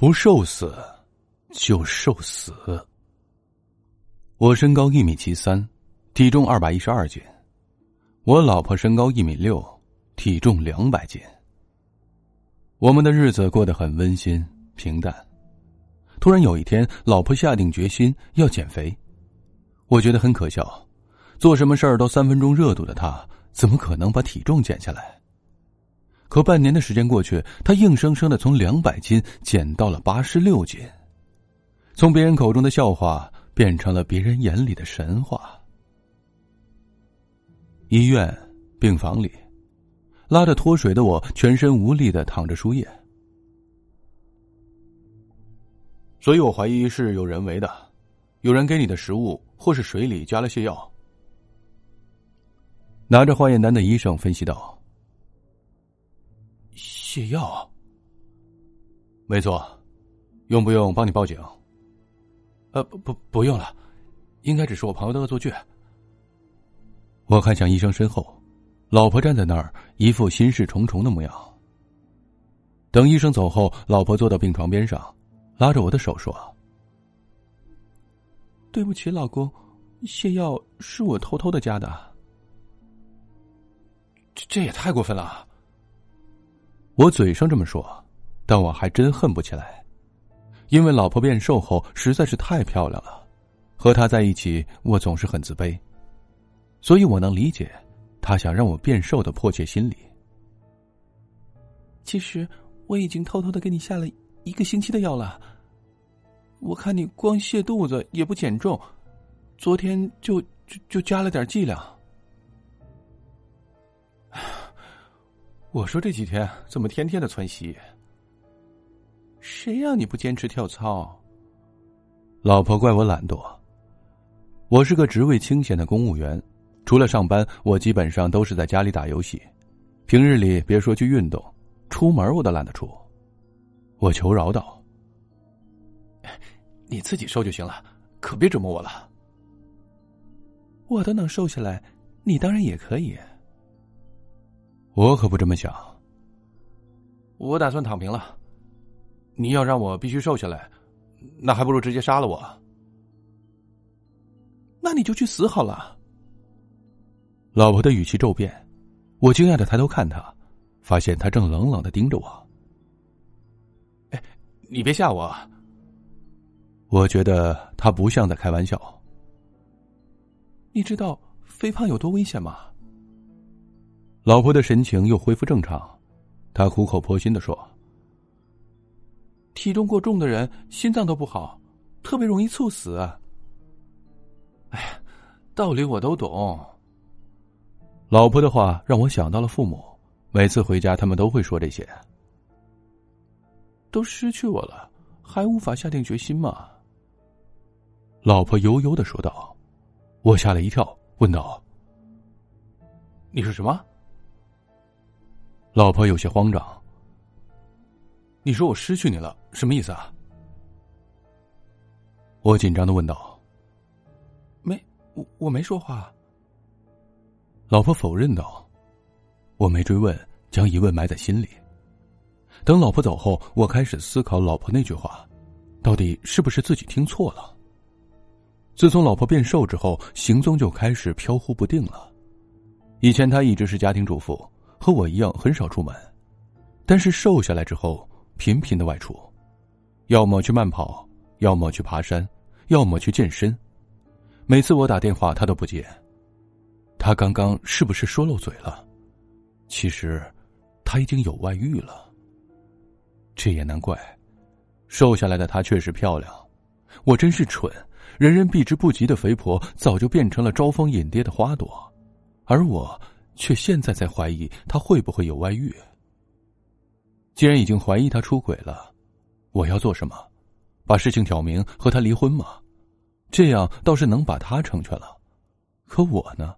不受死，就受死。我身高一米七三，体重二百一十二斤；我老婆身高一米六，体重两百斤。我们的日子过得很温馨平淡。突然有一天，老婆下定决心要减肥，我觉得很可笑。做什么事儿都三分钟热度的她，怎么可能把体重减下来？可半年的时间过去，他硬生生的从两百斤减到了八十六斤，从别人口中的笑话。变成了别人眼里的神话。医院病房里，拉着脱水的我，全身无力的躺着输液。所以我怀疑是有人为的，有人给你的食物或是水里加了泻药。拿着化验单的医生分析道：“泻药？没错，用不用帮你报警？”呃，不不，用了，应该只是我朋友的恶作剧。我看向医生身后，老婆站在那儿，一副心事重重的模样。等医生走后，老婆坐到病床边上，拉着我的手说：“对不起，老公，泻药是我偷偷的加的。这这也太过分了。”我嘴上这么说，但我还真恨不起来。因为老婆变瘦后实在是太漂亮了，和她在一起我总是很自卑，所以我能理解她想让我变瘦的迫切心理。其实我已经偷偷的给你下了一个星期的药了。我看你光泻肚子也不减重，昨天就就就加了点剂量。我说这几天怎么天天的窜稀？谁让你不坚持跳操？老婆怪我懒惰。我是个职位清闲的公务员，除了上班，我基本上都是在家里打游戏。平日里别说去运动，出门我都懒得出。我求饶道：“你自己瘦就行了，可别折磨我了。我都能瘦下来，你当然也可以。”我可不这么想。我打算躺平了。你要让我必须瘦下来，那还不如直接杀了我。那你就去死好了。老婆的语气骤变，我惊讶的抬头看他，发现他正冷冷的盯着我。哎，你别吓我。我觉得他不像在开玩笑。你知道肥胖有多危险吗？老婆的神情又恢复正常，她苦口婆心的说。体重过重的人心脏都不好，特别容易猝死。哎呀，道理我都懂。老婆的话让我想到了父母，每次回家他们都会说这些。都失去我了，还无法下定决心吗？老婆悠悠的说道。我吓了一跳，问道：“你说什么？”老婆有些慌张。你说我失去你了，什么意思啊？我紧张的问道。没，我我没说话。老婆否认道。我没追问，将疑问埋在心里。等老婆走后，我开始思考老婆那句话，到底是不是自己听错了？自从老婆变瘦之后，行踪就开始飘忽不定了。以前她一直是家庭主妇，和我一样很少出门，但是瘦下来之后。频频的外出，要么去慢跑，要么去爬山，要么去健身。每次我打电话，他都不接。他刚刚是不是说漏嘴了？其实，他已经有外遇了。这也难怪，瘦下来的她确实漂亮。我真是蠢，人人避之不及的肥婆，早就变成了招蜂引蝶的花朵，而我却现在在怀疑他会不会有外遇。既然已经怀疑他出轨了，我要做什么？把事情挑明，和他离婚吗？这样倒是能把他成全了。可我呢？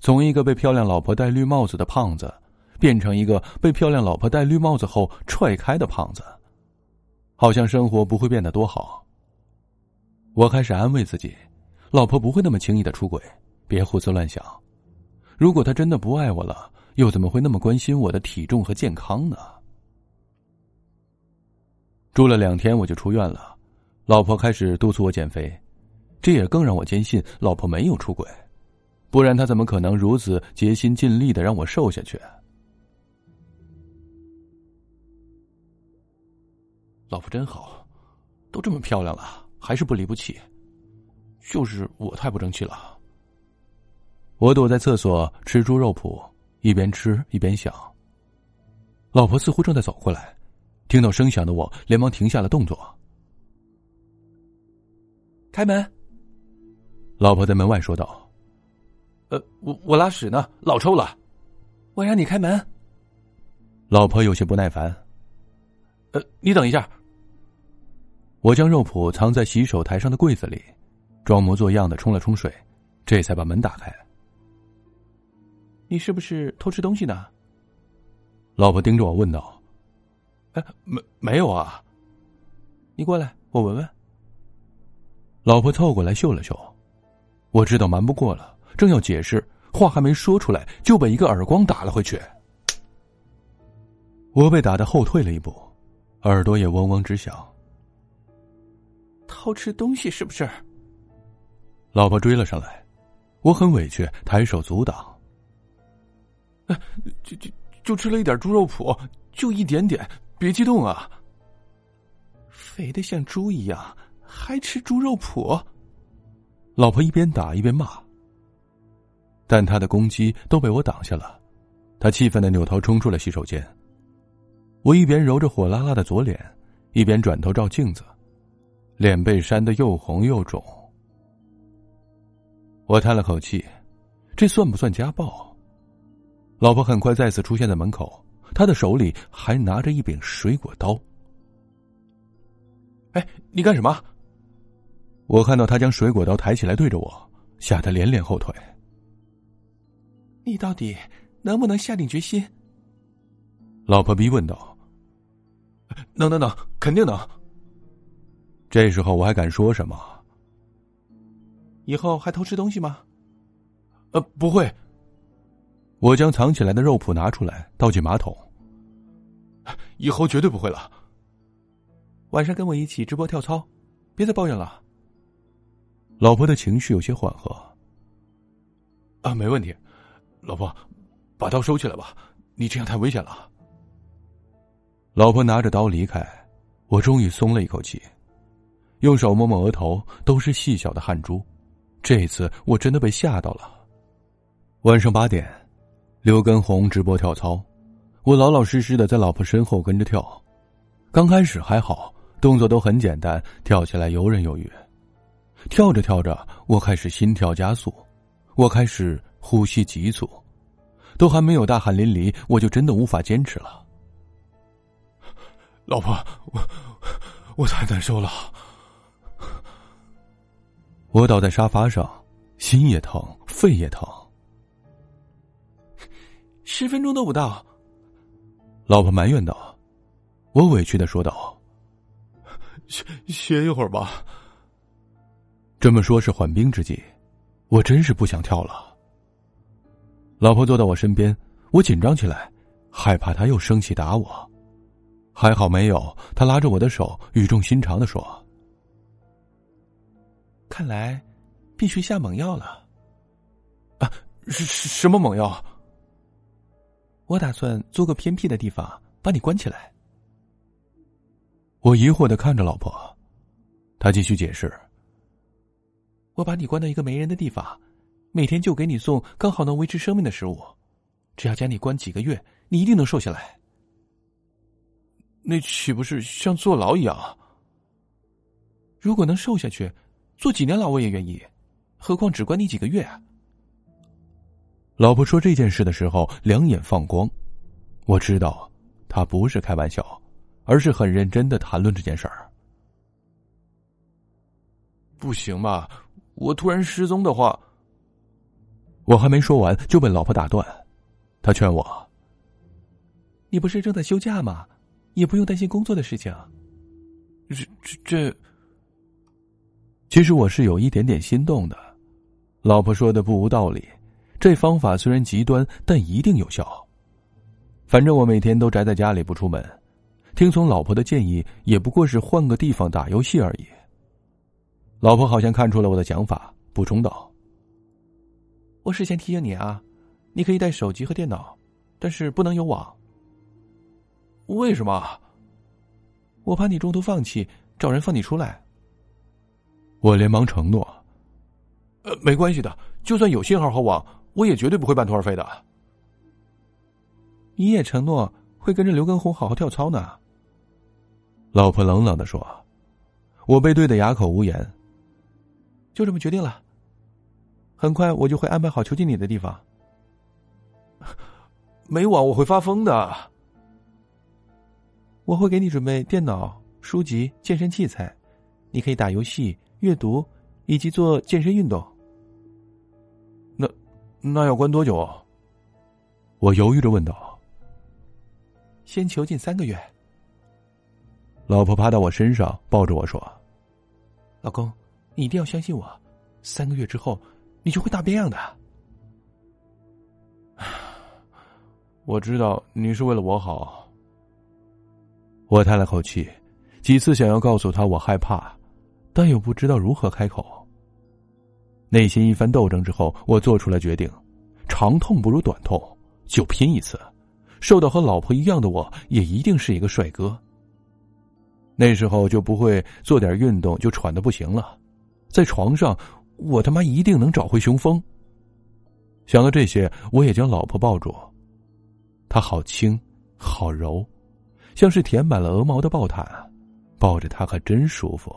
从一个被漂亮老婆戴绿帽子的胖子，变成一个被漂亮老婆戴绿帽子后踹开的胖子，好像生活不会变得多好。我开始安慰自己，老婆不会那么轻易的出轨，别胡思乱想。如果他真的不爱我了，又怎么会那么关心我的体重和健康呢？住了两天我就出院了，老婆开始督促我减肥，这也更让我坚信老婆没有出轨，不然她怎么可能如此竭心尽力的让我瘦下去？老婆真好，都这么漂亮了，还是不离不弃。就是我太不争气了。我躲在厕所吃猪肉脯，一边吃一边想。老婆似乎正在走过来。听到声响的我，连忙停下了动作。开门。老婆在门外说道：“呃，我我拉屎呢，老臭了，我让你开门。”老婆有些不耐烦。呃，你等一下。我将肉脯藏在洗手台上的柜子里，装模作样的冲了冲水，这才把门打开。你是不是偷吃东西呢？老婆盯着我问道。哎，没没有啊！你过来，我闻闻。老婆凑过来嗅了嗅，我知道瞒不过了，正要解释，话还没说出来，就被一个耳光打了回去。我被打的后退了一步，耳朵也嗡嗡直响。偷吃东西是不是？老婆追了上来，我很委屈，抬手阻挡。就就就吃了一点猪肉脯，就一点点。别激动啊！肥的像猪一样，还吃猪肉脯。老婆一边打一边骂，但他的攻击都被我挡下了。他气愤的扭头冲出了洗手间。我一边揉着火辣辣的左脸，一边转头照镜子，脸被扇得又红又肿。我叹了口气，这算不算家暴？老婆很快再次出现在门口。他的手里还拿着一柄水果刀。哎，你干什么？我看到他将水果刀抬起来对着我，吓得连连后退。你到底能不能下定决心？老婆逼问道。能能能，肯定能。这时候我还敢说什么？以后还偷吃东西吗？呃，不会。我将藏起来的肉脯拿出来，倒进马桶。以后绝对不会了。晚上跟我一起直播跳操，别再抱怨了。老婆的情绪有些缓和。啊，没问题。老婆，把刀收起来吧，你这样太危险了。老婆拿着刀离开，我终于松了一口气，用手摸摸额头，都是细小的汗珠。这一次我真的被吓到了。晚上八点，刘根红直播跳操。我老老实实的在老婆身后跟着跳，刚开始还好，动作都很简单，跳起来游刃有余。跳着跳着，我开始心跳加速，我开始呼吸急促，都还没有大汗淋漓，我就真的无法坚持了。老婆，我我太难受了。我倒在沙发上，心也疼，肺也疼。十分钟都不到。老婆埋怨道：“我委屈的说道，歇歇一会儿吧。这么说，是缓兵之计。我真是不想跳了。”老婆坐到我身边，我紧张起来，害怕她又生气打我。还好没有，她拉着我的手，语重心长的说：“看来，必须下猛药了。啊，什什么猛药？”我打算租个偏僻的地方把你关起来。我疑惑的看着老婆，她继续解释：“我把你关到一个没人的地方，每天就给你送刚好能维持生命的食物，只要将你关几个月，你一定能瘦下来。那岂不是像坐牢一样？如果能瘦下去，坐几年牢我也愿意，何况只关你几个月啊？”老婆说这件事的时候，两眼放光。我知道，她不是开玩笑，而是很认真的谈论这件事儿。不行吧？我突然失踪的话，我还没说完就被老婆打断。她劝我：“你不是正在休假吗？也不用担心工作的事情。”这这这……其实我是有一点点心动的。老婆说的不无道理。这方法虽然极端，但一定有效。反正我每天都宅在家里不出门，听从老婆的建议，也不过是换个地方打游戏而已。老婆好像看出了我的想法，补充道：“我事先提醒你啊，你可以带手机和电脑，但是不能有网。为什么？我怕你中途放弃，找人放你出来。”我连忙承诺：“呃，没关系的，就算有信号和网，我也绝对不会半途而废的。”你也承诺会跟着刘根红好好跳操呢？老婆冷冷的说：“我被怼的哑口无言。”就这么决定了。很快我就会安排好囚禁你的地方。没网我会发疯的。我会给你准备电脑、书籍、健身器材，你可以打游戏、阅读以及做健身运动。那那要关多久？我犹豫着问道。先囚禁三个月。老婆趴到我身上，抱着我说：“老公，你一定要相信我，三个月之后，你就会大变样的。”我知道你是为了我好。我叹了口气，几次想要告诉他我害怕，但又不知道如何开口。内心一番斗争之后，我做出了决定：长痛不如短痛，就拼一次。瘦到和老婆一样的我，也一定是一个帅哥。那时候就不会做点运动就喘的不行了，在床上我他妈一定能找回雄风。想到这些，我也将老婆抱住，她好轻，好柔，像是填满了鹅毛的抱毯，抱着她可真舒服。